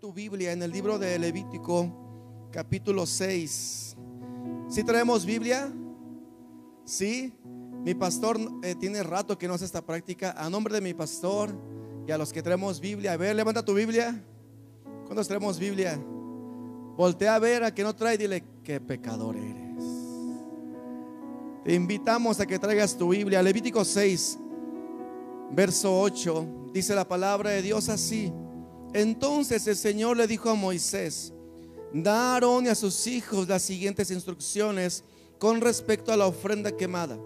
tu Biblia en el libro de Levítico, capítulo 6. Si traemos Biblia? Sí. Mi pastor eh, tiene rato que no hace esta práctica. A nombre de mi pastor y a los que traemos Biblia, a ver, levanta tu Biblia. ¿Cuántos traemos Biblia? Voltea a ver a que no trae dile, qué pecador eres. Te invitamos a que traigas tu Biblia. Levítico 6, verso 8, dice la palabra de Dios así. Entonces el Señor le dijo a Moisés, da a Aarón y a sus hijos las siguientes instrucciones con respecto a la ofrenda quemada.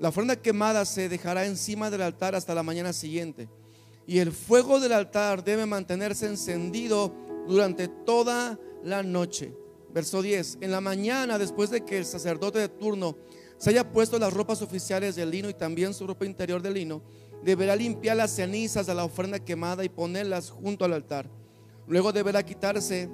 La ofrenda quemada se dejará encima del altar hasta la mañana siguiente. Y el fuego del altar debe mantenerse encendido durante toda la noche. Verso 10. En la mañana, después de que el sacerdote de turno se haya puesto las ropas oficiales de lino y también su ropa interior de lino, deberá limpiar las cenizas de la ofrenda quemada y ponerlas junto al altar. Luego deberá quitarse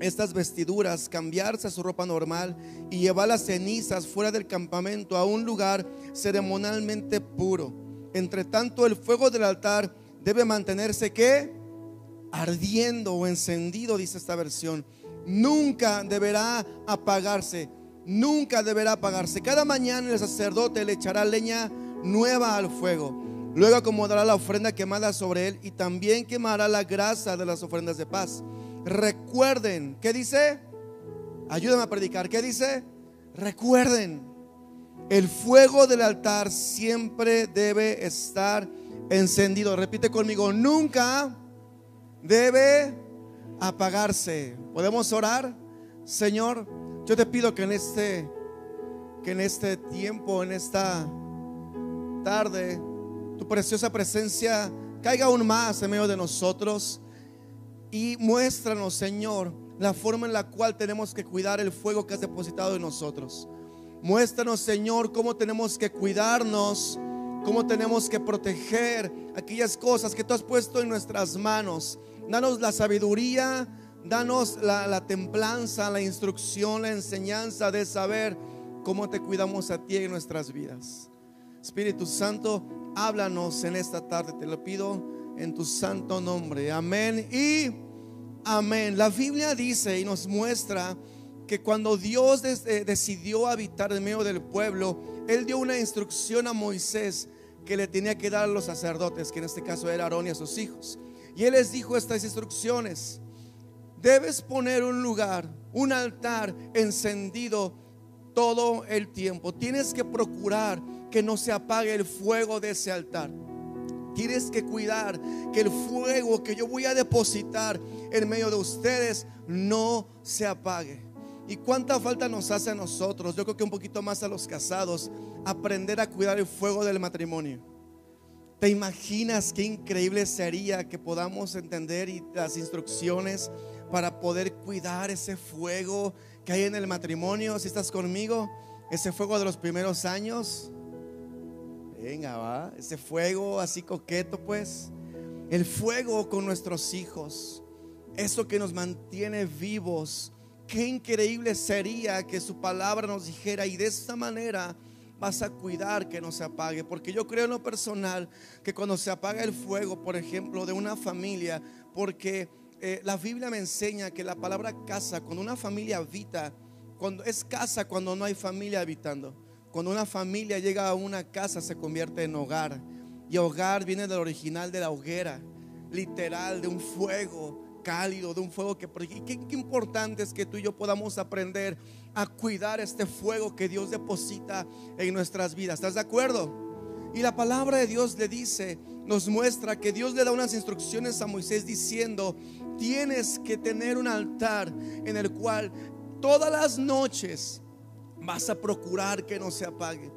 estas vestiduras, cambiarse su ropa normal y llevar las cenizas fuera del campamento a un lugar ceremonialmente puro. Entre tanto, el fuego del altar debe mantenerse que ardiendo o encendido, dice esta versión. Nunca deberá apagarse, nunca deberá apagarse. Cada mañana el sacerdote le echará leña nueva al fuego Luego acomodará la ofrenda quemada sobre él y también quemará la grasa de las ofrendas de paz. Recuerden, ¿qué dice? Ayúdame a predicar, ¿qué dice? Recuerden, el fuego del altar siempre debe estar encendido. Repite conmigo, nunca debe apagarse. ¿Podemos orar? Señor, yo te pido que en este que en este tiempo, en esta tarde tu preciosa presencia caiga aún más en medio de nosotros y muéstranos, Señor, la forma en la cual tenemos que cuidar el fuego que has depositado en nosotros. Muéstranos, Señor, cómo tenemos que cuidarnos, cómo tenemos que proteger aquellas cosas que tú has puesto en nuestras manos. Danos la sabiduría, danos la, la templanza, la instrucción, la enseñanza de saber cómo te cuidamos a ti en nuestras vidas. Espíritu Santo, háblanos en esta tarde, te lo pido en tu santo nombre. Amén y amén. La Biblia dice y nos muestra que cuando Dios eh, decidió habitar en medio del pueblo, Él dio una instrucción a Moisés que le tenía que dar a los sacerdotes, que en este caso era Aarón y a sus hijos. Y Él les dijo estas instrucciones. Debes poner un lugar, un altar encendido todo el tiempo. Tienes que procurar que no se apague el fuego de ese altar. Tienes que cuidar que el fuego que yo voy a depositar en medio de ustedes no se apague. ¿Y cuánta falta nos hace a nosotros? Yo creo que un poquito más a los casados, aprender a cuidar el fuego del matrimonio. ¿Te imaginas qué increíble sería que podamos entender y las instrucciones para poder cuidar ese fuego que hay en el matrimonio? Si estás conmigo, ese fuego de los primeros años, Venga, va. Ese fuego así coqueto, pues. El fuego con nuestros hijos. Eso que nos mantiene vivos. Qué increíble sería que su palabra nos dijera y de esta manera vas a cuidar que no se apague. Porque yo creo en lo personal que cuando se apaga el fuego, por ejemplo, de una familia, porque eh, la Biblia me enseña que la palabra casa, cuando una familia habita, cuando es casa cuando no hay familia habitando. Cuando una familia llega a una casa se convierte en hogar. Y hogar viene del original de la hoguera, literal, de un fuego cálido, de un fuego que... Qué, qué importante es que tú y yo podamos aprender a cuidar este fuego que Dios deposita en nuestras vidas. ¿Estás de acuerdo? Y la palabra de Dios le dice, nos muestra que Dios le da unas instrucciones a Moisés diciendo, tienes que tener un altar en el cual todas las noches Vas a procurar que no se apague.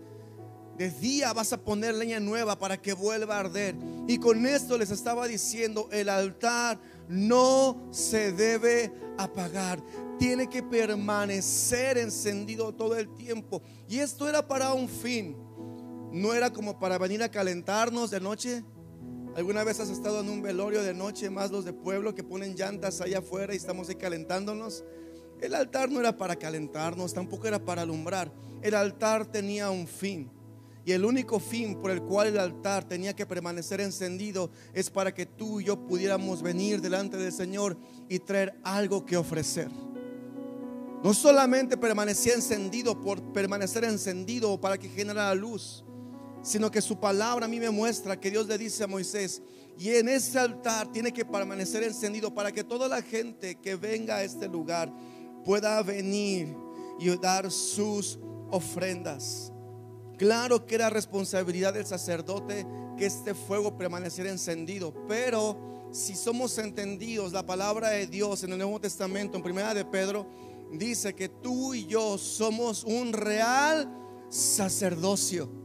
De día vas a poner leña nueva para que vuelva a arder. Y con esto les estaba diciendo, el altar no se debe apagar. Tiene que permanecer encendido todo el tiempo. Y esto era para un fin. No era como para venir a calentarnos de noche. ¿Alguna vez has estado en un velorio de noche, más los de pueblo que ponen llantas allá afuera y estamos ahí calentándonos? El altar no era para calentarnos, tampoco era para alumbrar. El altar tenía un fin. Y el único fin por el cual el altar tenía que permanecer encendido es para que tú y yo pudiéramos venir delante del Señor y traer algo que ofrecer. No solamente permanecía encendido por permanecer encendido para que generara luz, sino que su palabra a mí me muestra que Dios le dice a Moisés, y en ese altar tiene que permanecer encendido para que toda la gente que venga a este lugar pueda venir y dar sus ofrendas. Claro que era responsabilidad del sacerdote que este fuego permaneciera encendido, pero si somos entendidos, la palabra de Dios en el Nuevo Testamento, en primera de Pedro, dice que tú y yo somos un real sacerdocio.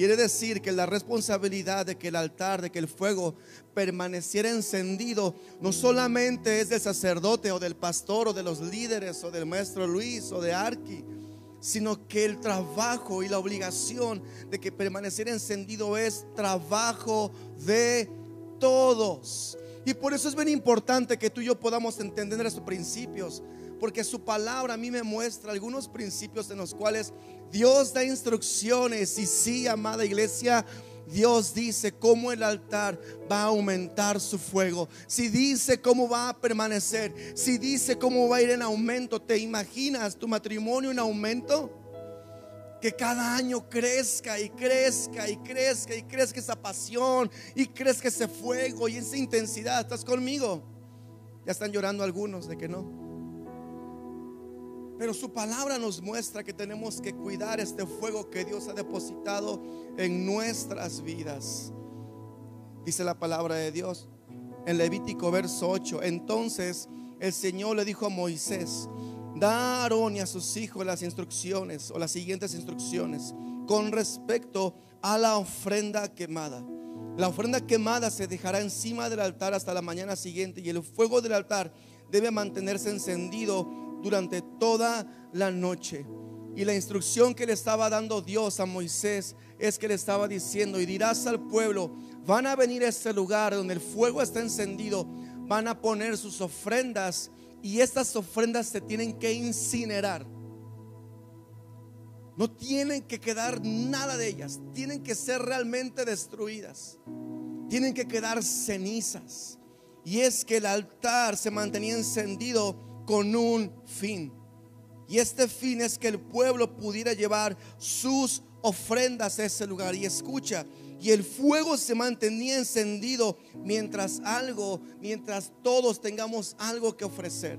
Quiere decir que la responsabilidad de que el altar, de que el fuego permaneciera encendido, no solamente es del sacerdote o del pastor o de los líderes o del maestro Luis o de Arqui, sino que el trabajo y la obligación de que permaneciera encendido es trabajo de todos. Y por eso es bien importante que tú y yo podamos entender estos principios porque su palabra a mí me muestra algunos principios en los cuales Dios da instrucciones y sí, amada iglesia, Dios dice cómo el altar va a aumentar su fuego. Si dice cómo va a permanecer. Si dice cómo va a ir en aumento. ¿Te imaginas tu matrimonio en aumento? Que cada año crezca y crezca y crezca y crezca esa pasión y crezca ese fuego y esa intensidad. ¿Estás conmigo? Ya están llorando algunos de que no. Pero su palabra nos muestra que tenemos que cuidar este fuego que Dios ha depositado en nuestras vidas. Dice la palabra de Dios en Levítico verso 8. Entonces el Señor le dijo a Moisés, da a Aarón y a sus hijos las instrucciones o las siguientes instrucciones con respecto a la ofrenda quemada. La ofrenda quemada se dejará encima del altar hasta la mañana siguiente y el fuego del altar debe mantenerse encendido durante toda la noche. Y la instrucción que le estaba dando Dios a Moisés es que le estaba diciendo, y dirás al pueblo, van a venir a este lugar donde el fuego está encendido, van a poner sus ofrendas y estas ofrendas se tienen que incinerar. No tienen que quedar nada de ellas, tienen que ser realmente destruidas, tienen que quedar cenizas. Y es que el altar se mantenía encendido con un fin. Y este fin es que el pueblo pudiera llevar sus ofrendas a ese lugar. Y escucha, y el fuego se mantenía encendido mientras algo, mientras todos tengamos algo que ofrecer.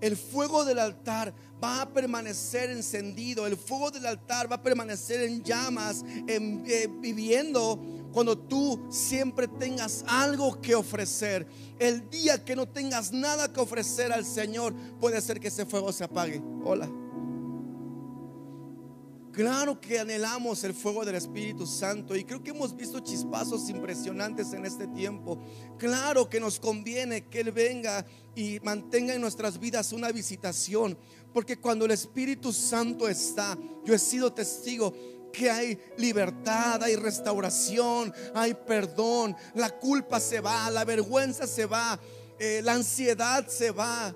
El fuego del altar va a permanecer encendido. El fuego del altar va a permanecer en llamas, en, eh, viviendo cuando tú siempre tengas algo que ofrecer. El día que no tengas nada que ofrecer al Señor, puede ser que ese fuego se apague. Hola. Claro que anhelamos el fuego del Espíritu Santo y creo que hemos visto chispazos impresionantes en este tiempo. Claro que nos conviene que Él venga y mantenga en nuestras vidas una visitación, porque cuando el Espíritu Santo está, yo he sido testigo que hay libertad, hay restauración, hay perdón, la culpa se va, la vergüenza se va, eh, la ansiedad se va.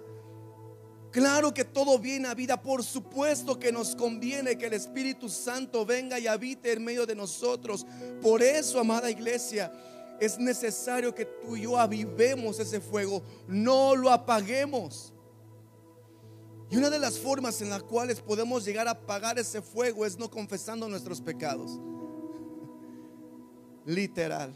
Claro que todo viene a vida, por supuesto que nos conviene que el Espíritu Santo venga y habite en medio de nosotros. Por eso, amada iglesia, es necesario que tú y yo avivemos ese fuego, no lo apaguemos. Y una de las formas en las cuales podemos llegar a apagar ese fuego es no confesando nuestros pecados. Literal.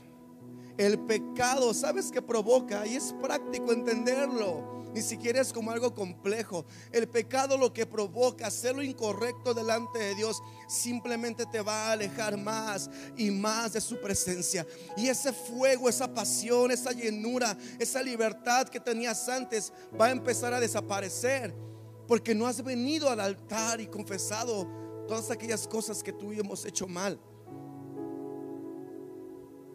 El pecado, ¿sabes qué provoca? Y es práctico entenderlo. Ni siquiera es como algo complejo. El pecado lo que provoca, hacer lo incorrecto delante de Dios, simplemente te va a alejar más y más de su presencia. Y ese fuego, esa pasión, esa llenura, esa libertad que tenías antes va a empezar a desaparecer porque no has venido al altar y confesado todas aquellas cosas que tú y hemos hecho mal.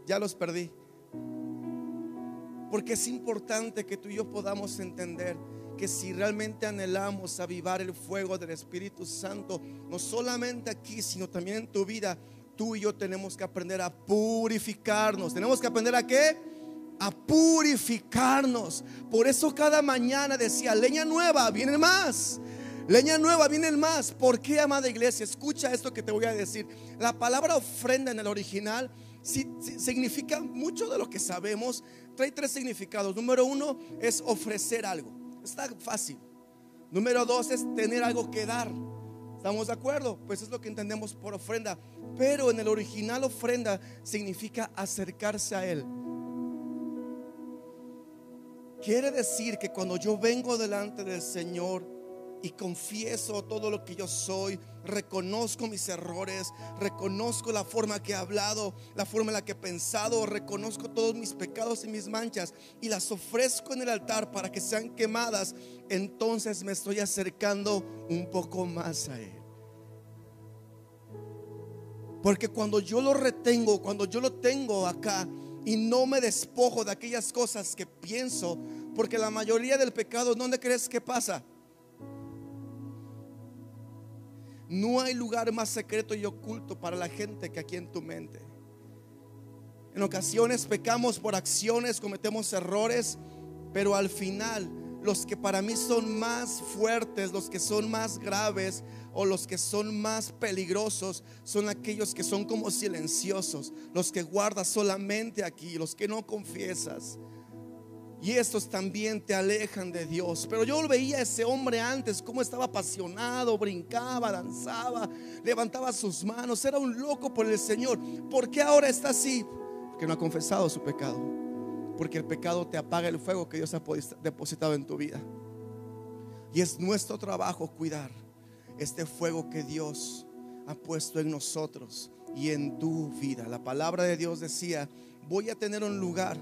Ya los perdí. Porque es importante que tú y yo podamos entender que si realmente anhelamos avivar el fuego del Espíritu Santo, no solamente aquí, sino también en tu vida, tú y yo tenemos que aprender a purificarnos. ¿Tenemos que aprender a qué? A purificarnos. Por eso cada mañana decía, leña nueva, viene más. Leña nueva, vienen más. ¿Por qué, amada iglesia? Escucha esto que te voy a decir. La palabra ofrenda en el original significa mucho de lo que sabemos. Trae tres significados. Número uno es ofrecer algo. Está fácil. Número dos es tener algo que dar. ¿Estamos de acuerdo? Pues es lo que entendemos por ofrenda. Pero en el original ofrenda significa acercarse a Él. Quiere decir que cuando yo vengo delante del Señor, y confieso todo lo que yo soy, reconozco mis errores, reconozco la forma que he hablado, la forma en la que he pensado, reconozco todos mis pecados y mis manchas y las ofrezco en el altar para que sean quemadas, entonces me estoy acercando un poco más a Él. Porque cuando yo lo retengo, cuando yo lo tengo acá y no me despojo de aquellas cosas que pienso, porque la mayoría del pecado, ¿dónde crees que pasa? No hay lugar más secreto y oculto para la gente que aquí en tu mente. En ocasiones pecamos por acciones, cometemos errores, pero al final los que para mí son más fuertes, los que son más graves o los que son más peligrosos son aquellos que son como silenciosos, los que guardas solamente aquí, los que no confiesas. Y estos también te alejan de Dios. Pero yo veía a ese hombre antes, cómo estaba apasionado, brincaba, danzaba, levantaba sus manos, era un loco por el Señor. ¿Por qué ahora está así? Porque no ha confesado su pecado. Porque el pecado te apaga el fuego que Dios ha depositado en tu vida. Y es nuestro trabajo cuidar este fuego que Dios ha puesto en nosotros y en tu vida. La palabra de Dios decía, voy a tener un lugar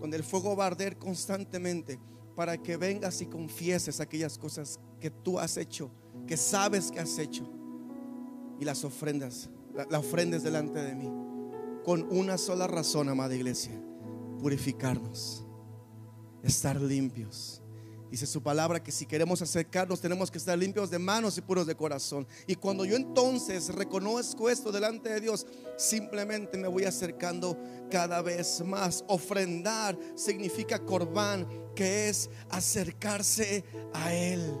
donde el fuego va a arder constantemente para que vengas y confieses aquellas cosas que tú has hecho, que sabes que has hecho, y las ofrendas, la, ofrendas delante de mí, con una sola razón, amada iglesia, purificarnos, estar limpios Dice su palabra que si queremos acercarnos tenemos que estar limpios de manos y puros de corazón. Y cuando yo entonces reconozco esto delante de Dios, simplemente me voy acercando cada vez más. Ofrendar significa corbán, que es acercarse a Él.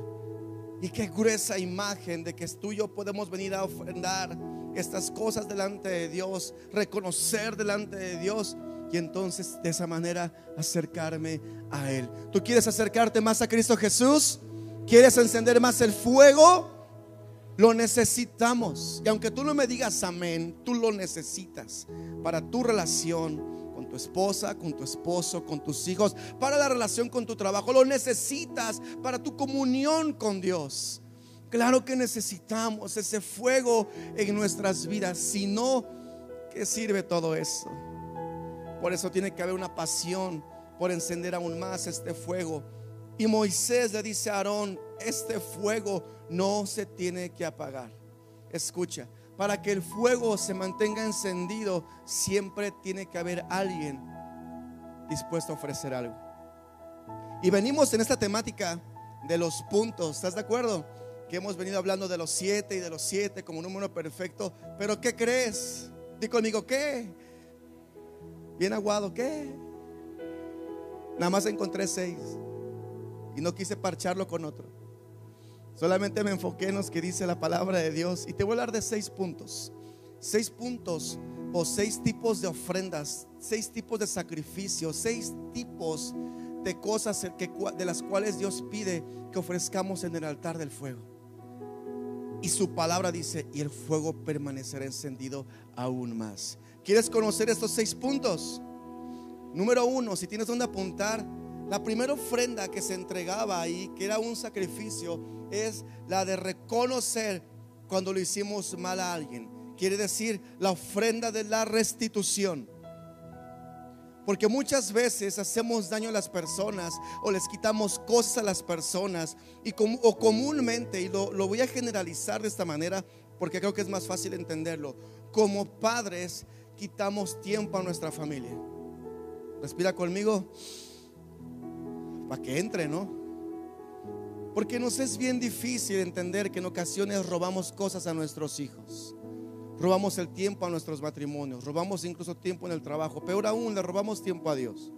Y qué gruesa imagen de que tú y yo podemos venir a ofrendar estas cosas delante de Dios, reconocer delante de Dios y entonces de esa manera acercarme a Él. ¿Tú quieres acercarte más a Cristo Jesús? ¿Quieres encender más el fuego? Lo necesitamos. Y aunque tú no me digas amén, tú lo necesitas para tu relación con tu esposa, con tu esposo, con tus hijos, para la relación con tu trabajo. Lo necesitas para tu comunión con Dios. Claro que necesitamos ese fuego en nuestras vidas. Si no, ¿qué sirve todo eso? Por eso tiene que haber una pasión por encender aún más este fuego. Y Moisés le dice a Aarón, este fuego no se tiene que apagar. Escucha, para que el fuego se mantenga encendido, siempre tiene que haber alguien dispuesto a ofrecer algo. Y venimos en esta temática de los puntos, ¿estás de acuerdo? Que hemos venido hablando de los siete y de los siete como número perfecto. Pero ¿qué crees? Di conmigo, ¿qué? Bien aguado, ¿qué? Nada más encontré seis. Y no quise parcharlo con otro. Solamente me enfoqué en los que dice la palabra de Dios. Y te voy a hablar de seis puntos. Seis puntos o seis tipos de ofrendas, seis tipos de sacrificios, seis tipos de cosas de las cuales Dios pide que ofrezcamos en el altar del fuego. Y su palabra dice, y el fuego permanecerá encendido aún más. ¿Quieres conocer estos seis puntos? Número uno, si tienes donde apuntar, la primera ofrenda que se entregaba ahí, que era un sacrificio, es la de reconocer cuando lo hicimos mal a alguien. Quiere decir la ofrenda de la restitución. Porque muchas veces hacemos daño a las personas o les quitamos cosas a las personas y o comúnmente, y lo, lo voy a generalizar de esta manera porque creo que es más fácil entenderlo, como padres quitamos tiempo a nuestra familia. Respira conmigo para que entre, ¿no? Porque nos es bien difícil entender que en ocasiones robamos cosas a nuestros hijos. Robamos el tiempo a nuestros matrimonios, robamos incluso tiempo en el trabajo, peor aún le robamos tiempo a Dios.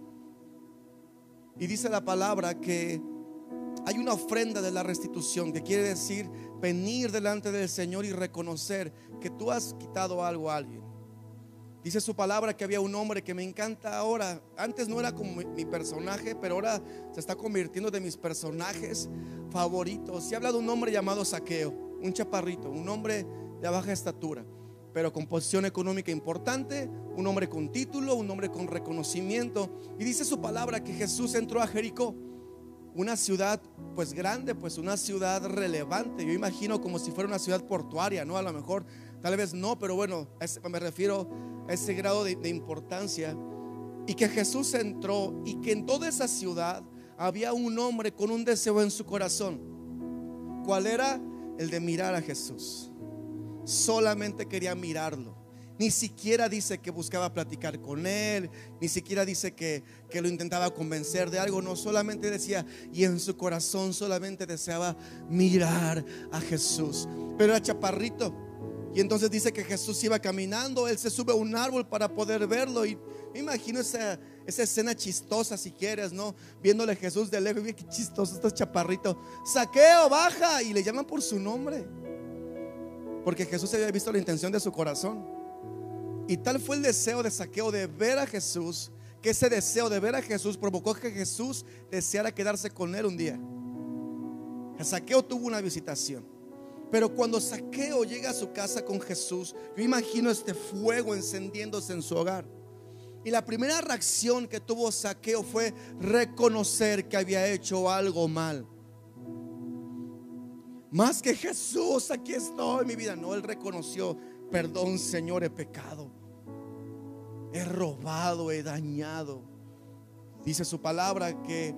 Y dice la palabra que hay una ofrenda de la restitución que quiere decir venir delante del Señor y reconocer que tú has quitado algo a alguien. Dice su palabra que había un hombre que me encanta ahora. Antes no era como mi, personaje, pero ahora se está convirtiendo de mis personajes favoritos. Y habla de un hombre llamado Saqueo, un chaparrito, un hombre de baja estatura, pero con posición económica importante, un hombre con título, un hombre con reconocimiento. Y dice su palabra que Jesús entró a Jericó, una ciudad pues grande, pues una ciudad relevante. Yo imagino como si fuera una ciudad portuaria, ¿no? A lo mejor, tal vez no, pero bueno, me refiero ese grado de, importancia. Y que Jesús entró y que en toda esa ciudad había un hombre con un deseo en su corazón. ¿Cuál era? El de mirar a Jesús. Solamente quería mirarlo. Ni siquiera dice que buscaba platicar con él, ni siquiera dice que, que, lo intentaba convencer de algo, no, solamente decía, y en su corazón solamente deseaba mirar a Jesús. Pero era chaparrito, y entonces dice que Jesús iba caminando, él se sube a un árbol para poder verlo. Y me imagino esa, esa escena chistosa, si quieres, ¿no? Viéndole a Jesús de lejos, y qué chistoso este chaparrito. Saqueo, baja. Y le llaman por su nombre. Porque Jesús había visto la intención de su corazón. Y tal fue el deseo de Saqueo de ver a Jesús, que ese deseo de ver a Jesús provocó que Jesús deseara quedarse con él un día. Saqueo tuvo una visitación. Pero cuando Saqueo llega a su casa con Jesús, yo imagino este fuego encendiéndose en su hogar. Y la primera reacción que tuvo Saqueo fue reconocer que había hecho algo mal. Más que Jesús, aquí estoy, mi vida. No, él reconoció, perdón Señor, he pecado. He robado, he dañado. Dice su palabra que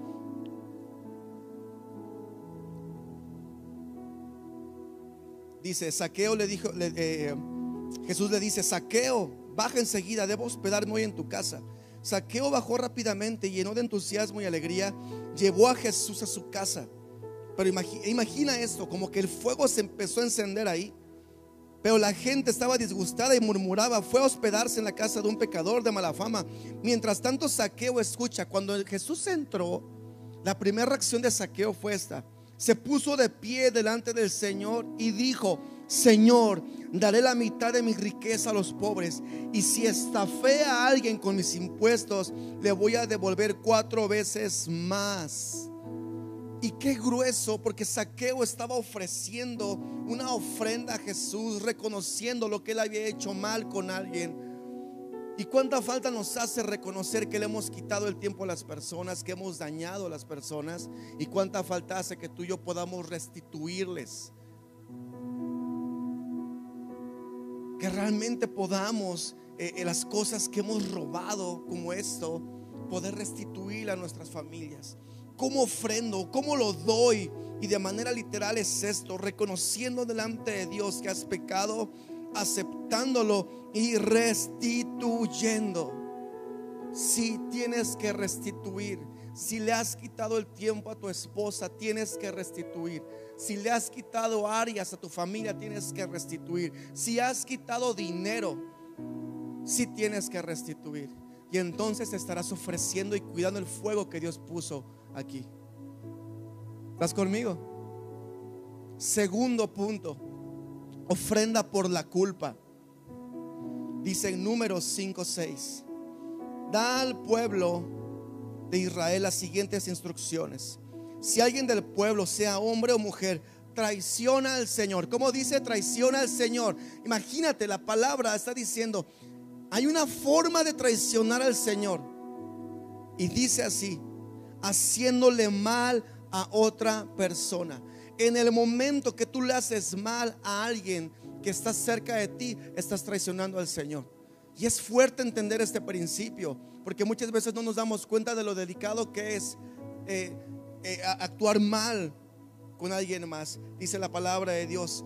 dice, Saqueo le dijo, eh, Jesús le dice, Saqueo, baja enseguida, debo hospedarme hoy en tu casa. Saqueo bajó rápidamente, lleno de entusiasmo y alegría, llevó a Jesús a su casa. Pero imagina, imagina esto, como que el fuego se empezó a encender ahí. Pero la gente estaba disgustada y murmuraba, fue a hospedarse en la casa de un pecador de mala fama. Mientras tanto, Saqueo escucha, cuando Jesús entró, la primera reacción de Saqueo fue esta se puso de pie delante del Señor y dijo, Señor, daré la mitad de mi riqueza a los pobres. Y si estafé a alguien con mis impuestos, le voy a devolver cuatro veces más. Y qué grueso, porque Saqueo estaba ofreciendo una ofrenda a Jesús, reconociendo lo que él había hecho mal con alguien y cuánta falta nos hace reconocer que le hemos quitado el tiempo a las personas, que hemos dañado a las personas. Y cuánta falta hace que tú y yo podamos restituirles. Que realmente podamos eh, eh, las cosas que hemos robado como esto, poder restituir a nuestras familias. ¿Cómo ofrendo? ¿Cómo lo doy? Y de manera literal es esto, reconociendo delante de Dios que has pecado aceptándolo y restituyendo. Si tienes que restituir, si le has quitado el tiempo a tu esposa, tienes que restituir. Si le has quitado áreas a tu familia, tienes que restituir. Si has quitado dinero, si tienes que restituir. Y entonces estarás ofreciendo y cuidando el fuego que Dios puso aquí. ¿Estás conmigo? Segundo punto ofrenda por la culpa. Dice en números 5, 6. Da al pueblo de Israel las siguientes instrucciones. Si alguien del pueblo, sea hombre o mujer, traiciona al Señor. ¿Cómo dice traiciona al Señor? Imagínate, la palabra está diciendo, hay una forma de traicionar al Señor. Y dice así, haciéndole mal a otra persona en el momento que tú le haces mal a alguien que está cerca de ti, estás traicionando al Señor. Y es fuerte entender este principio, porque muchas veces no nos damos cuenta de lo delicado que es eh, eh, actuar mal con alguien más. Dice la palabra de Dios.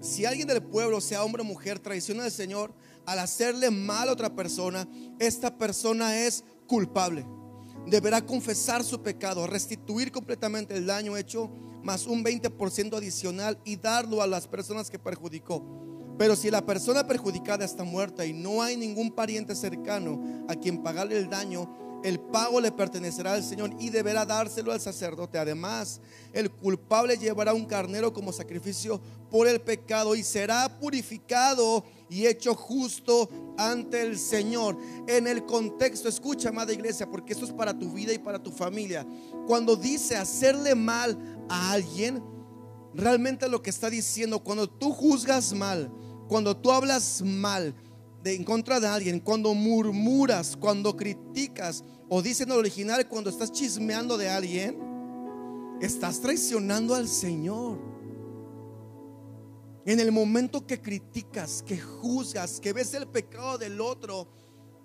Si alguien del pueblo, sea hombre o mujer, traiciona al Señor al hacerle mal a otra persona, esta persona es culpable deberá confesar su pecado, restituir completamente el daño hecho, más un 20% adicional y darlo a las personas que perjudicó. Pero si la persona perjudicada está muerta y no hay ningún pariente cercano a quien pagarle el daño, el pago le pertenecerá al Señor y deberá dárselo al sacerdote. Además, el culpable llevará un carnero como sacrificio por el pecado y será purificado y hecho justo ante el Señor. En el contexto, escucha, amada iglesia, porque esto es para tu vida y para tu familia. Cuando dice hacerle mal a alguien, realmente lo que está diciendo, cuando tú juzgas mal, cuando tú hablas mal, de, en contra de alguien, cuando murmuras, cuando criticas, o dicen en el original, cuando estás chismeando de alguien, estás traicionando al Señor. En el momento que criticas, que juzgas, que ves el pecado del otro,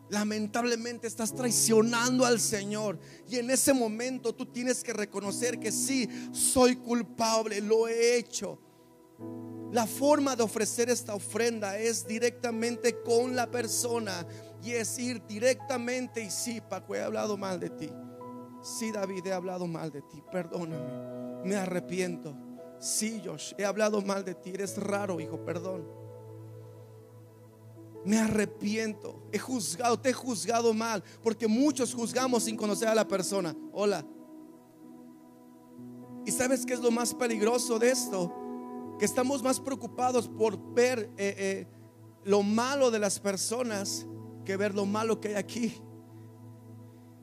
lamentablemente estás traicionando al Señor. Y en ese momento tú tienes que reconocer que sí, soy culpable, lo he hecho. La forma de ofrecer esta ofrenda es directamente con la persona y es ir directamente y sí, Paco, he hablado mal de ti. Sí, David, he hablado mal de ti. Perdóname. Me arrepiento. Sí, Josh, he hablado mal de ti. Eres raro, hijo, perdón. Me arrepiento. He juzgado, te he juzgado mal. Porque muchos juzgamos sin conocer a la persona. Hola. ¿Y sabes qué es lo más peligroso de esto? Que estamos más preocupados por ver eh, eh, lo malo de las personas que ver lo malo que hay aquí.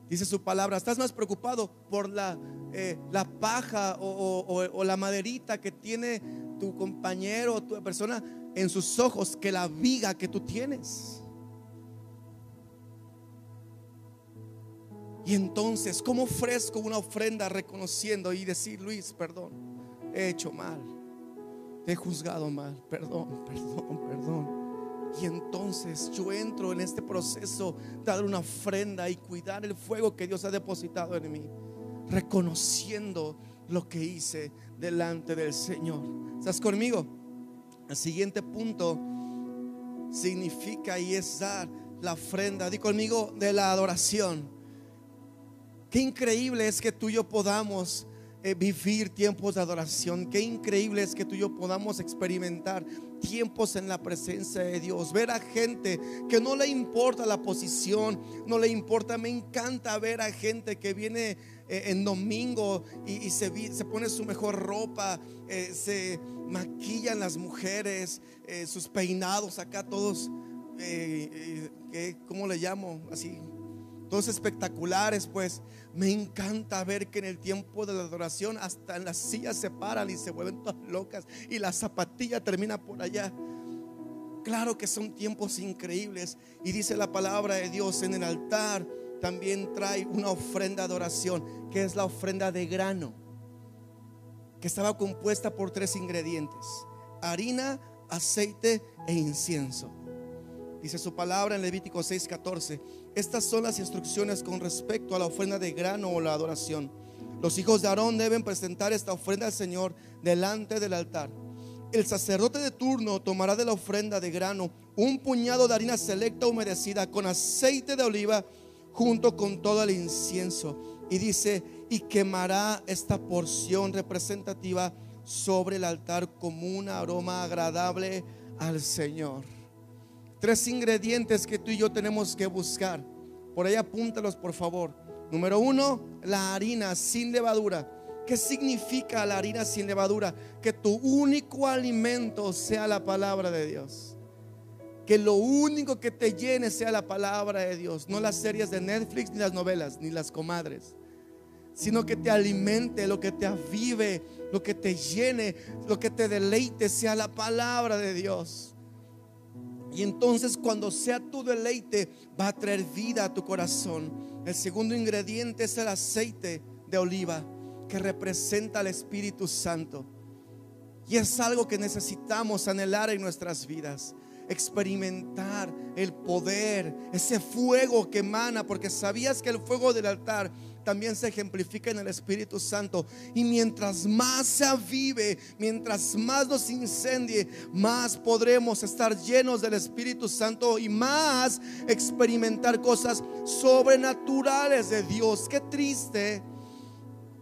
Dice su palabra, estás más preocupado por la, eh, paja o, la maderita que tiene tu compañero o tu persona en sus ojos que la viga que tú tienes. Y entonces, ¿cómo ofrezco una ofrenda reconociendo y decir, Luis, perdón, he hecho mal? He juzgado mal, perdón, perdón, perdón. Y entonces yo entro en este proceso dar una ofrenda y cuidar el fuego que Dios ha depositado en mí, reconociendo lo que hice delante del Señor. ¿Estás conmigo? El siguiente punto significa y es dar la ofrenda. Di conmigo de la adoración. Qué increíble es que tú y yo podamos vivir tiempos de adoración. Qué increíble es que tú y yo podamos experimentar tiempos en la presencia de Dios. Ver a gente que no le importa la posición, no le importa. Me encanta ver a gente que viene eh, en domingo y, se, se, pone su mejor ropa, eh, se maquillan las mujeres, sus peinados acá todos, ¿cómo le llamo? Así todos espectaculares, pues me encanta ver que en el tiempo de la adoración hasta en las sillas se paran y se vuelven todas locas y la zapatilla termina por allá. Claro que son tiempos increíbles y dice la palabra de Dios en el altar también trae una ofrenda de adoración, que es la ofrenda de grano, que estaba compuesta por tres ingredientes, harina, aceite e incienso. Dice su palabra en Levítico 6:14. Estas son las instrucciones con respecto a la ofrenda de grano o la adoración. Los hijos de Aarón deben presentar esta ofrenda al Señor delante del altar. El sacerdote de turno tomará de la ofrenda de grano un puñado de harina selecta humedecida con aceite de oliva junto con todo el incienso. Y dice, y quemará esta porción representativa sobre el altar como un aroma agradable al Señor. Tres ingredientes que tú y yo tenemos que buscar. Por ahí apúntalos, por favor. Número uno, la harina sin levadura. ¿Qué significa la harina sin levadura? Que tu único alimento sea la palabra de Dios. Que lo único que te llene sea la palabra de Dios. No las series de Netflix, ni las novelas, ni las comadres. Sino que te alimente, lo que te avive, lo que te llene, lo que te deleite sea la palabra de Dios. Y entonces cuando sea tu deleite va a traer vida a tu corazón. El segundo ingrediente es el aceite de oliva que representa al Espíritu Santo. Y es algo que necesitamos anhelar en nuestras vidas experimentar el poder, ese fuego que emana, porque sabías que el fuego del altar también se ejemplifica en el Espíritu Santo. Y mientras más se avive, mientras más nos incendie, más podremos estar llenos del Espíritu Santo y más experimentar cosas sobrenaturales de Dios. Qué triste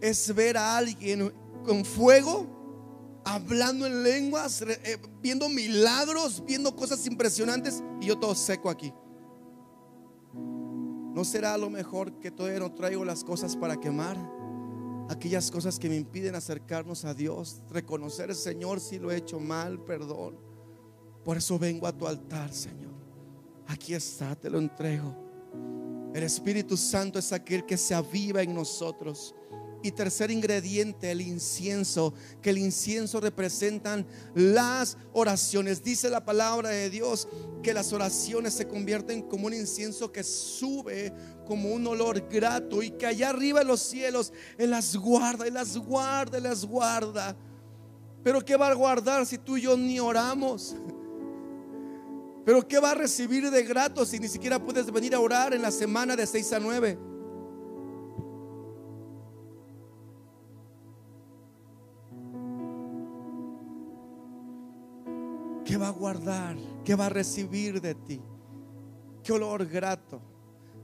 es ver a alguien con fuego hablando en lenguas, eh, viendo milagros, viendo cosas impresionantes y yo todo seco aquí. ¿No será a lo mejor que todavía no traigo las cosas para quemar? Aquellas cosas que me impiden acercarnos a Dios, reconocer, Señor, si lo he hecho mal, perdón. Por eso vengo a tu altar, Señor. Aquí está, te lo entrego. El Espíritu Santo es aquel que se aviva en nosotros. Y tercer ingrediente, el incienso, que el incienso representan las oraciones. Dice la palabra de Dios que las oraciones se convierten como un incienso que sube como un olor grato y que allá arriba en los cielos Él las guarda, Él las guarda, Él las guarda. Pero ¿qué va a guardar si tú y yo ni oramos? Pero ¿qué va a recibir de grato si ni siquiera puedes venir a orar en la semana de 6 a 9? ¿Qué va a guardar? ¿Qué va a recibir de ti? ¿Qué olor grato?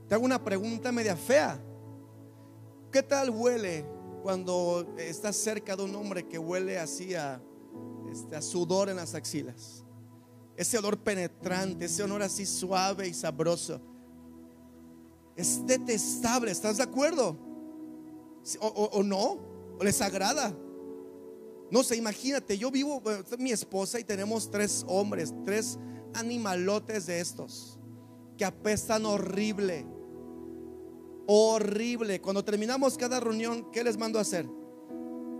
Te hago una pregunta media fea. ¿Qué tal huele cuando estás cerca de un hombre que huele así a, este, sudor en las axilas? ese olor penetrante, ese olor así suave y sabroso. Es detestable, ¿estás de acuerdo? O, no, o les agrada. No sé, imagínate, yo vivo, mi esposa y tenemos tres hombres, tres animalotes de estos que apestan horrible. Horrible. Cuando terminamos cada reunión, ¿qué les mando a hacer?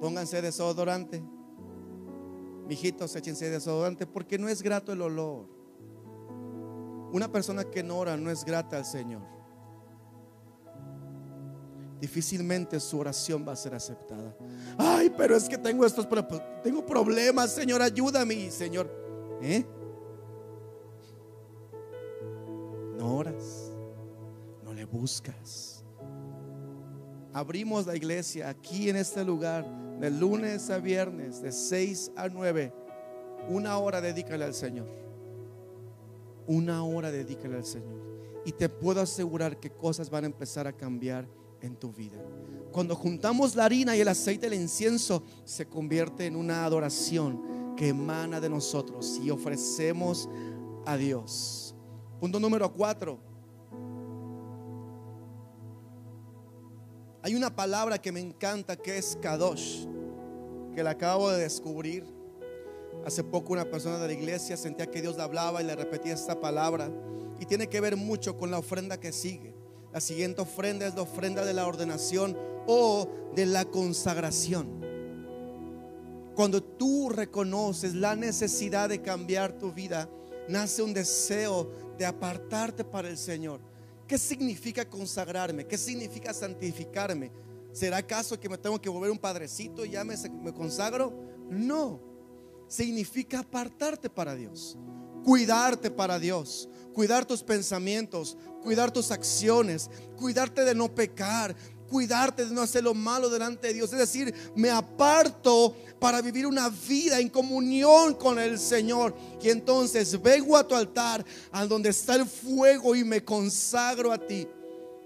Pónganse desodorante Mijitos, échense desodorante porque no es grato el olor. Una persona que no ora no es grata al Señor. Difícilmente su oración va a ser aceptada. Ay, pero es que tengo estos tengo problemas, Señor, ayúdame, Señor. ¿Eh? No oras, no le buscas. Abrimos la iglesia aquí en este lugar de lunes a viernes, de 6 a 9, una hora dedícale al Señor. Una hora dedícale al Señor. Y te puedo asegurar que cosas van a empezar a cambiar en tu vida. Cuando juntamos la harina y el aceite del incienso, se convierte en una adoración que emana de nosotros y ofrecemos a Dios. Punto número cuatro. Hay una palabra que me encanta que es Kadosh que la acabo de descubrir. Hace poco una persona de la iglesia sentía que Dios le hablaba y le repetía esta palabra. Y tiene que ver mucho con la ofrenda que sigue. La siguiente ofrenda es la ofrenda de la ordenación o de la consagración. Cuando tú reconoces la necesidad de cambiar tu vida, nace un deseo de apartarte para el Señor. ¿Qué significa consagrarme? ¿Qué significa santificarme? ¿Será acaso que me tengo que volver un padrecito y ya me, consagro? No. Significa apartarte para Dios, cuidarte para Dios, cuidar tus pensamientos, cuidar tus acciones, cuidarte de no pecar, cuidarte de no hacer lo malo delante de Dios. Es decir, me aparto para vivir una vida en comunión con el Señor. Y entonces vengo a tu altar, a donde está el fuego y me consagro a ti.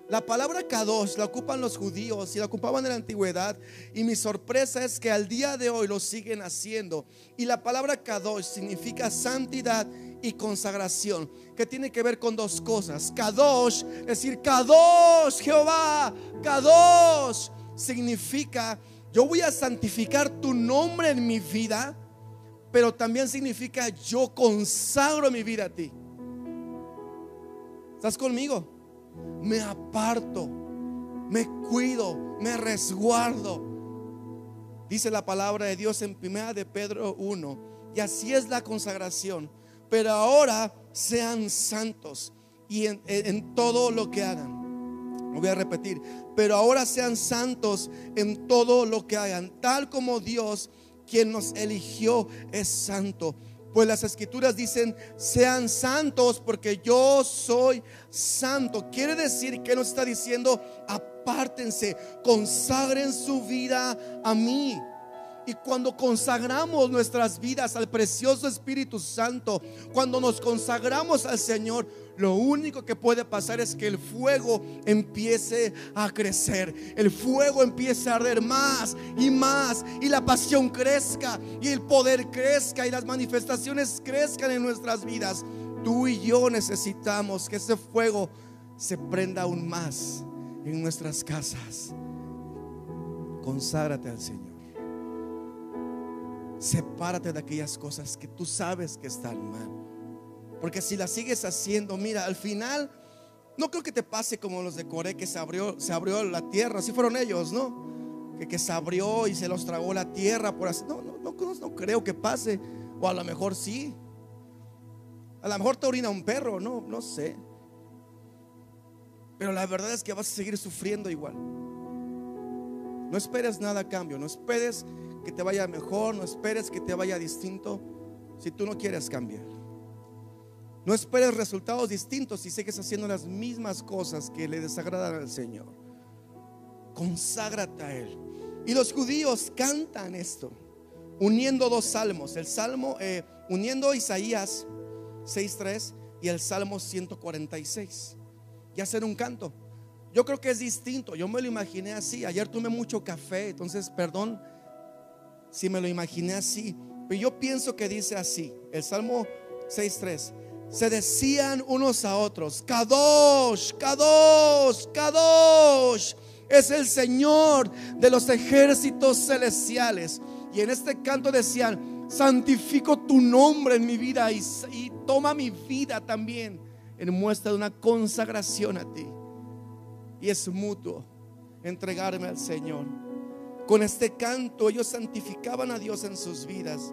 La palabra Kadosh la ocupan los judíos y la ocupaban en la antigüedad. Y mi sorpresa es que al día de hoy lo siguen haciendo. Y la palabra Kadosh significa santidad y consagración, que tiene que ver con dos cosas. Kadosh, es decir, Kadosh, Jehová, Kadosh, significa yo voy a santificar tu nombre en mi vida, pero también significa yo consagro mi vida a ti. ¿Estás conmigo? me aparto, me cuido, me resguardo. Dice la palabra de Dios en primera de Pedro 1. Y así es la consagración. Pero ahora sean santos y en, todo lo que hagan. Voy a repetir. Pero ahora sean santos en todo lo que hagan. Tal como Dios, quien nos eligió, es santo. Pues las escrituras dicen, sean santos porque yo soy santo. Quiere decir que nos está diciendo, apártense, consagren su vida a mí. Y cuando consagramos nuestras vidas al precioso Espíritu Santo, cuando nos consagramos al Señor, lo único que puede pasar es que el fuego empiece a crecer, el fuego empiece a arder más y más, y la pasión crezca, y el poder crezca, y las manifestaciones crezcan en nuestras vidas. Tú y yo necesitamos que ese fuego se prenda aún más en nuestras casas. Conságrate al Señor. Sepárate de aquellas cosas que tú sabes que están mal. Porque si las sigues haciendo, mira, al final no creo que te pase como los de Coré que se abrió, se abrió la tierra. Así fueron ellos, ¿no? Que, que se abrió y se los tragó la tierra por así. No, no, no, no creo que pase. O a lo mejor sí. A lo mejor te orina un perro, no, no sé. Pero la verdad es que vas a seguir sufriendo igual. No esperes nada a cambio, no esperes que te vaya mejor, no esperes que te vaya distinto si tú no quieres cambiar. No esperes resultados distintos si sigues haciendo las mismas cosas que le desagradan al Señor. Conságrate a Él. Y los judíos cantan esto, uniendo dos salmos. El salmo, eh, uniendo Isaías 6.3 y el salmo 146. Y hacer un canto. Yo creo que es distinto. Yo me lo imaginé así. Ayer tomé mucho café, entonces perdón si me lo imaginé así. Pero yo pienso que dice así. El Salmo 6.3. Se decían unos a otros, Kadosh, Kadosh, Kadosh. Es el Señor de los ejércitos celestiales. Y en este canto decían, santifico tu nombre en mi vida y, y toma mi vida también en muestra de una consagración a ti y es mutuo entregarme al Señor. Con este canto ellos santificaban a Dios en sus vidas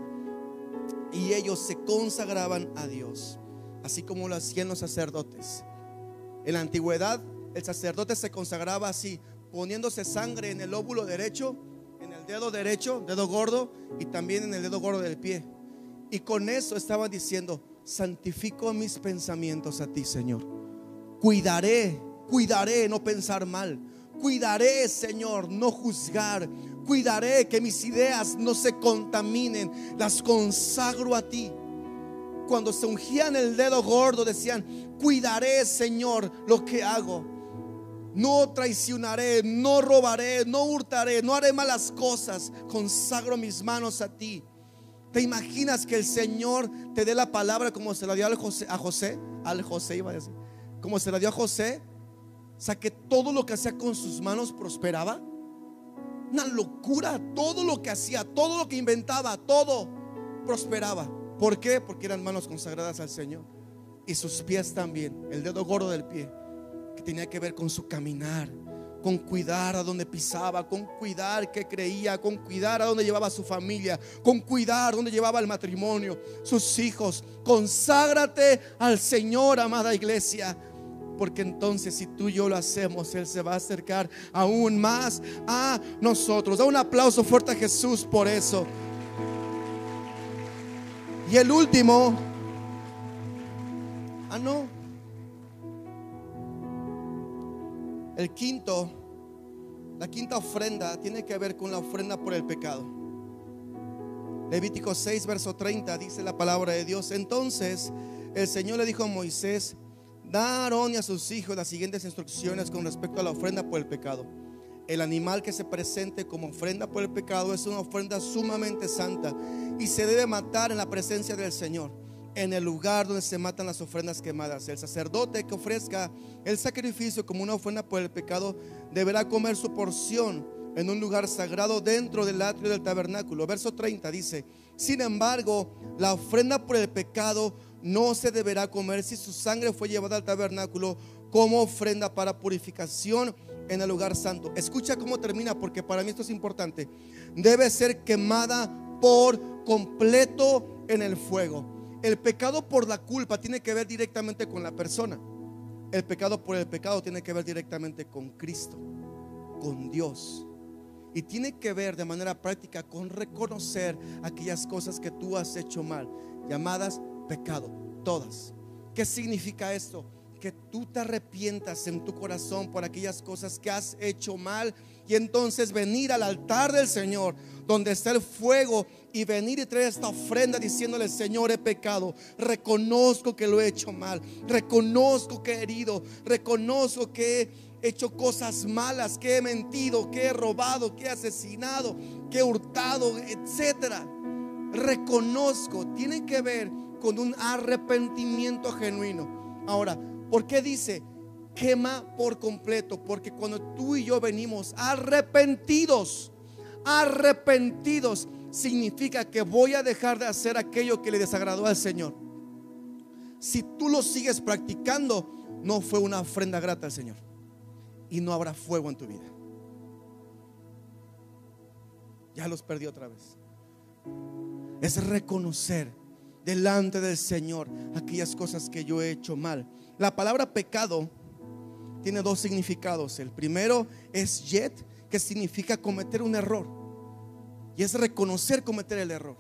y ellos se consagraban a Dios, así como lo hacían los sacerdotes. En la antigüedad el sacerdote se consagraba así, poniéndose sangre en el óvulo derecho, en el dedo derecho, dedo gordo y también en el dedo gordo del pie. Y con eso estaban diciendo, santifico mis pensamientos a ti, Señor. Cuidaré Cuidaré no pensar mal. Cuidaré, Señor, no juzgar. Cuidaré que mis ideas no se contaminen. Las consagro a ti. Cuando se ungían el dedo gordo decían, cuidaré, Señor, lo que hago. No traicionaré, no robaré, no hurtaré, no haré malas cosas. Consagro mis manos a ti. ¿Te imaginas que el Señor te dé la palabra como se la dio a José? Al José iba a decir. Como se la dio a José o sea, que todo lo que hacía con sus manos prosperaba. Una locura. Todo lo que hacía, todo lo que inventaba, todo prosperaba. ¿Por qué? Porque eran manos consagradas al Señor. Y sus pies también. El dedo gordo del pie. Que tenía que ver con su caminar. Con cuidar a donde pisaba. Con cuidar que creía. Con cuidar a donde llevaba su familia. Con cuidar donde llevaba el matrimonio. Sus hijos. Conságrate al Señor, amada iglesia porque entonces si tú y yo lo hacemos, Él se va a acercar aún más a nosotros. Da un aplauso fuerte a Jesús por eso. Y el último, ah, no, el quinto, la quinta ofrenda tiene que ver con la ofrenda por el pecado. Levítico 6, verso 30 dice la palabra de Dios. Entonces el Señor le dijo a Moisés, Da a y a sus hijos las siguientes instrucciones con respecto a la ofrenda por el pecado. El animal que se presente como ofrenda por el pecado es una ofrenda sumamente santa y se debe matar en la presencia del Señor, en el lugar donde se matan las ofrendas quemadas. El sacerdote que ofrezca el sacrificio como una ofrenda por el pecado deberá comer su porción en un lugar sagrado dentro del atrio del tabernáculo. Verso 30 dice, sin embargo, la ofrenda por el pecado no se deberá comer si su sangre fue llevada al tabernáculo como ofrenda para purificación en el lugar santo. Escucha cómo termina porque para mí esto es importante. Debe ser quemada por completo en el fuego. El pecado por la culpa tiene que ver directamente con la persona. El pecado por el pecado tiene que ver directamente con Cristo, con Dios. Y tiene que ver de manera práctica con reconocer aquellas cosas que tú has hecho mal, llamadas pecado, todas. ¿Qué significa esto? Que tú te arrepientas en tu corazón por aquellas cosas que has hecho mal y entonces venir al altar del Señor, donde está el fuego, y venir y traer esta ofrenda diciéndole, Señor, he pecado, reconozco que lo he hecho mal, reconozco que he herido, reconozco que he hecho cosas malas, que he mentido, que he robado, que he asesinado, que he hurtado, etcétera. Reconozco, tiene que ver con un arrepentimiento genuino. Ahora, ¿por qué dice quema por completo, porque cuando tú y yo venimos arrepentidos, arrepentidos, significa que voy a dejar de hacer aquello que le desagradó al Señor. Si tú lo sigues practicando, no fue una ofrenda grata al Señor. Y no habrá fuego en tu vida. Ya los perdí otra vez. Es reconocer delante del Señor aquellas cosas que yo he hecho mal. La palabra pecado tiene dos significados. El primero es yet, que significa cometer un error. Y es reconocer cometer el error.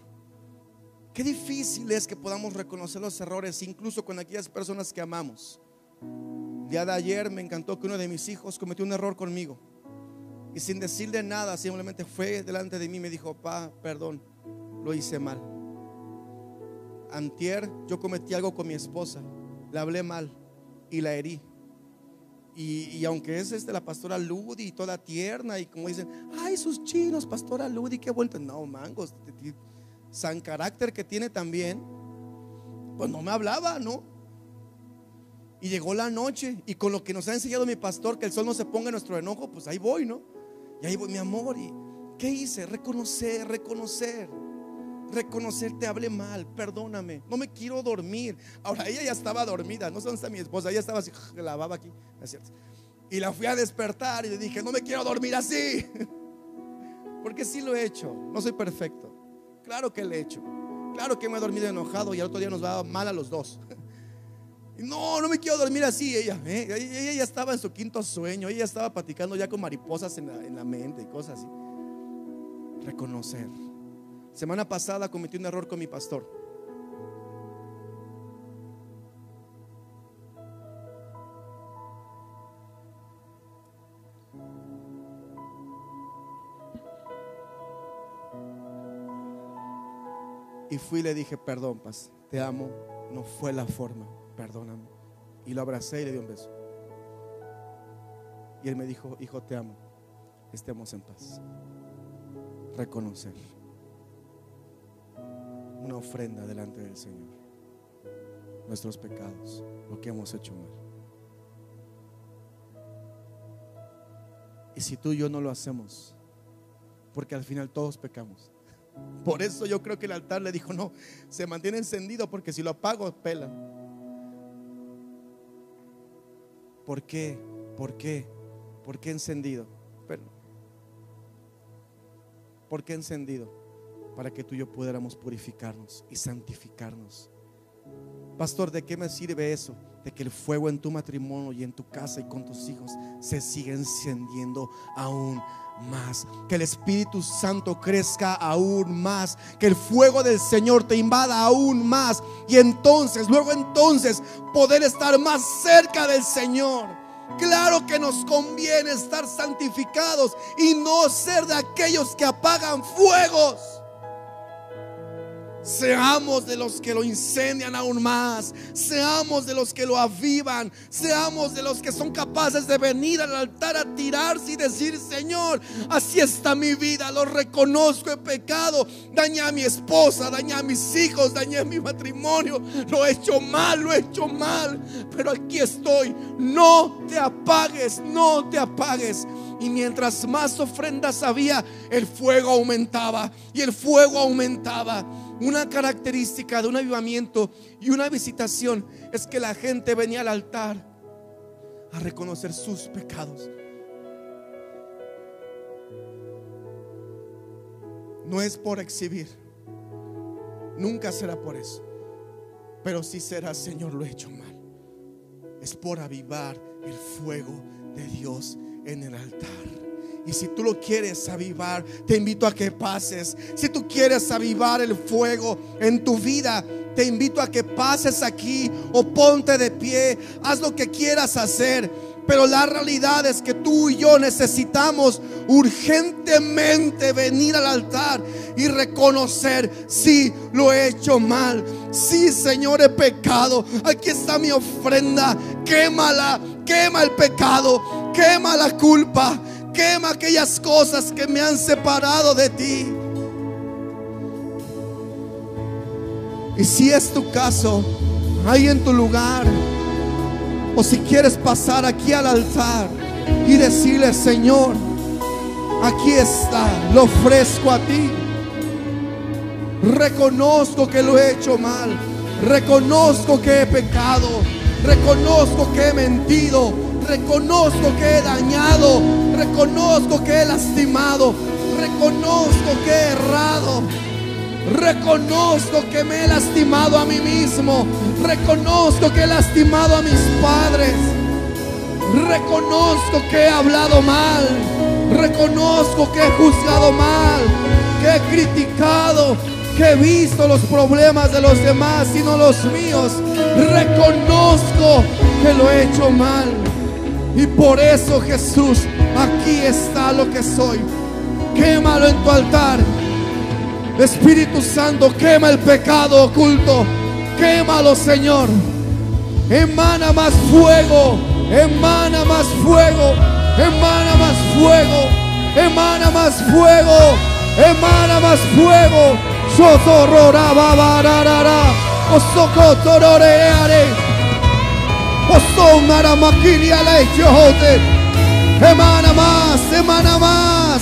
Qué difícil es que podamos reconocer los errores, incluso con aquellas personas que amamos. El día de ayer me encantó que uno de mis hijos cometió un error conmigo. Y sin decirle nada, simplemente fue delante de mí y me dijo, pa, perdón, lo hice mal. Antier yo cometí algo con mi esposa, le hablé mal y la herí. Y, aunque es este, la pastora Ludi y toda tierna y como dicen, ay, sus chinos, pastora Ludi, qué vuelta. No, mangos, san carácter que tiene también, pues no me hablaba, ¿no? Y llegó la noche y con lo que nos ha enseñado mi pastor, que el sol no se ponga en nuestro enojo, pues ahí voy, ¿no? Y ahí voy, mi amor, ¿y qué hice? Reconocer, reconocer reconocer, te hablé mal, perdóname, no me quiero dormir. Ahora ella ya estaba dormida, no sé dónde está mi esposa, ella estaba así, lavaba aquí, Y la fui a despertar y le dije, no me quiero dormir así. Porque sí lo he hecho, no soy perfecto. Claro que lo he hecho. Claro que me he dormido enojado y al otro día nos va mal a los dos. No, no me quiero dormir así. Ella, ¿eh? ella ya estaba en su quinto sueño. Ella estaba platicando ya con mariposas en la, en la mente y cosas así. Reconocer. Semana pasada cometí un error con mi pastor. Y fui y le dije, perdón, paz, te amo, no fue la forma, perdóname. Y lo abracé y le di un beso. Y él me dijo, hijo, te amo, estemos en paz. Reconocer una ofrenda delante del Señor. Nuestros pecados, lo que hemos hecho mal. Y si tú y yo no lo hacemos, porque al final todos pecamos. Por eso yo creo que el altar le dijo, no, se mantiene encendido porque si lo apago, pela. ¿Por qué? ¿Por qué? ¿Por qué encendido? ¿Por qué encendido? Para que tú y yo pudiéramos purificarnos y santificarnos. Pastor, ¿de qué me sirve eso? De que el fuego en tu matrimonio y en tu casa y con tus hijos se siga encendiendo aún más. Que el Espíritu Santo crezca aún más. Que el fuego del Señor te invada aún más. Y entonces, luego entonces, poder estar más cerca del Señor. Claro que nos conviene estar santificados y no ser de aquellos que apagan fuegos. Seamos de los que lo incendian aún más. Seamos de los que lo avivan. Seamos de los que son capaces de venir al altar a tirarse y decir, Señor, así está mi vida. Lo reconozco en pecado. Dañé a mi esposa, dañé a mis hijos, dañé mi matrimonio. Lo he hecho mal, lo he hecho mal. Pero aquí estoy. No te apagues, no te apagues. Y mientras más ofrendas había, el fuego aumentaba. Y el fuego aumentaba. Una característica de un avivamiento y una visitación es que la gente venía al altar a reconocer sus pecados. No es por exhibir, nunca será por eso, pero sí será, Señor, lo he hecho mal. Es por avivar el fuego de Dios en el altar. Y si tú lo quieres avivar, te invito a que pases. Si tú quieres avivar el fuego en tu vida, te invito a que pases aquí o ponte de pie. Haz lo que quieras hacer. Pero la realidad es que tú y yo necesitamos urgentemente venir al altar y reconocer, si lo he hecho mal, si Señor he pecado, aquí está mi ofrenda, quémala, quema el pecado, quema la culpa, Quema aquellas cosas que me han separado de ti. Y si es tu caso, ahí en tu lugar, O si quieres pasar aquí al altar y decirle, Señor, aquí está, lo ofrezco a ti. Reconozco que lo he hecho mal. Reconozco que he pecado. Reconozco que he mentido. Reconozco que he dañado. Reconozco que he lastimado. Reconozco que he errado. Reconozco que me he lastimado a mí mismo. Reconozco que he lastimado a mis padres. Reconozco que he hablado mal. Reconozco que he juzgado mal. Que he criticado. Que he visto los problemas de los demás y no los míos. Reconozco que lo he hecho mal. Y por eso Jesús, aquí está lo que soy. Quémalo en tu altar. Espíritu Santo, quema el pecado oculto. Quémalo, Señor. Emana más fuego. Emana más fuego. Emana más fuego. Emana más fuego. Emana más fuego. Sotorora babarara. Osokotororeare. Osomara maquinia lechote. Emana más. Emana más.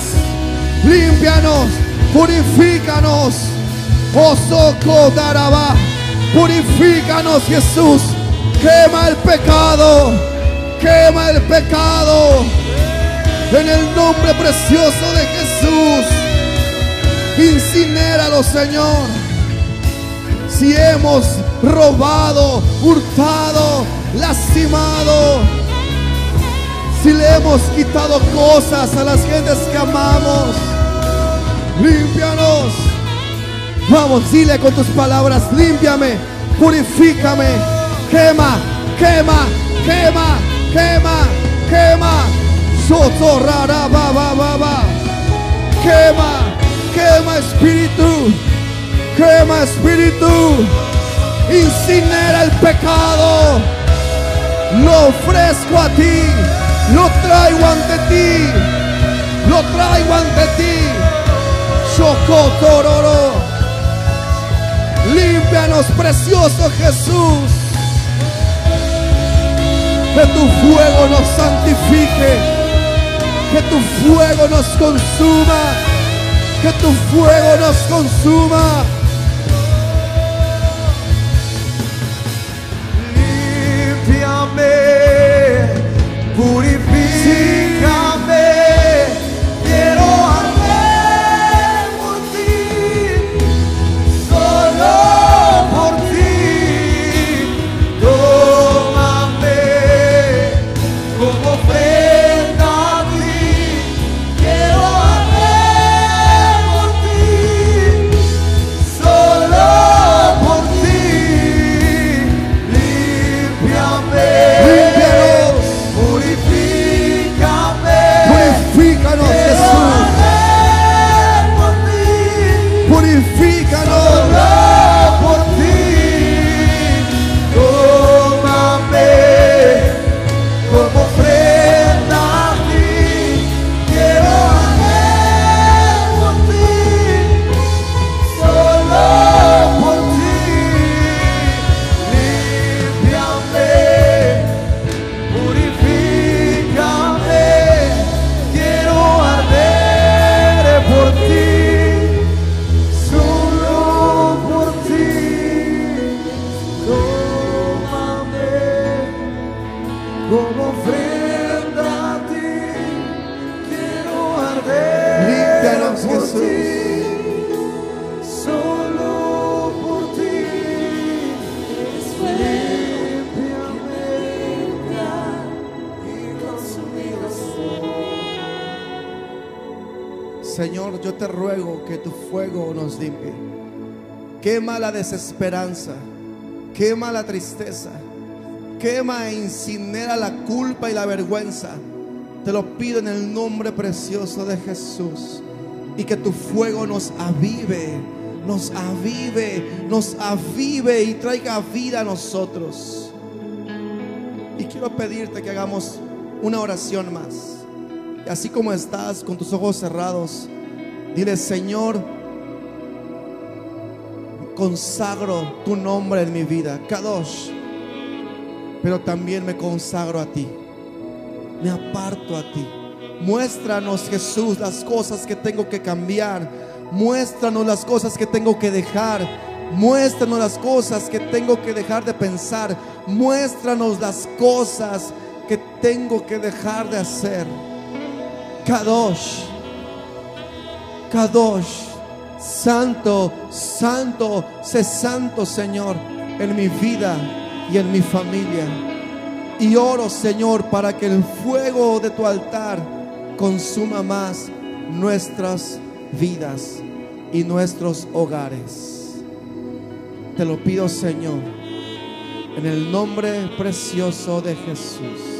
Límpianos. Purifícanos. Osoko daraba. Purifícanos, Jesús. Quema el pecado. Quema el pecado. En el nombre precioso de Jesús. Incinéralo, Señor. Si hemos robado, hurtado, lastimado. Si le hemos quitado cosas a las gentes que amamos. Límpianos. Vamos, dile con tus palabras, límpiame, purifícame, quema, quema, quema, quema, quema. Sotorara ba ba ba ba. Quema, quema espíritu, quema espíritu. Incinera el pecado. Lo ofrezco a ti, lo traigo ante ti, lo traigo ante ti. Chocotororo. Límpianos, precioso Jesús. Que tu fuego nos santifique. Que tu fuego nos consuma. Que tu fuego nos consuma. La desesperanza. Quema la tristeza. Quema e incinera la culpa y la vergüenza. Te lo pido en el nombre precioso de Jesús. Y que tu fuego nos avive, nos avive, nos avive y traiga vida a nosotros. Y quiero pedirte que hagamos una oración más. Y así como estás con tus ojos cerrados, dile, Señor, consagro tu nombre en mi vida. Kadosh, pero también me consagro a ti. Me aparto a ti. Muéstranos, Jesús, las cosas que tengo que cambiar. Muéstranos las cosas que tengo que dejar. Muéstranos las cosas que tengo que dejar de pensar. Muéstranos las cosas que tengo que dejar de hacer. Kadosh. Kadosh. Santo, santo, sé santo, Señor, en mi vida y en mi familia. Y oro, Señor, para que el fuego de tu altar consuma más nuestras vidas y nuestros hogares. Te lo pido, Señor, en el nombre precioso de Jesús.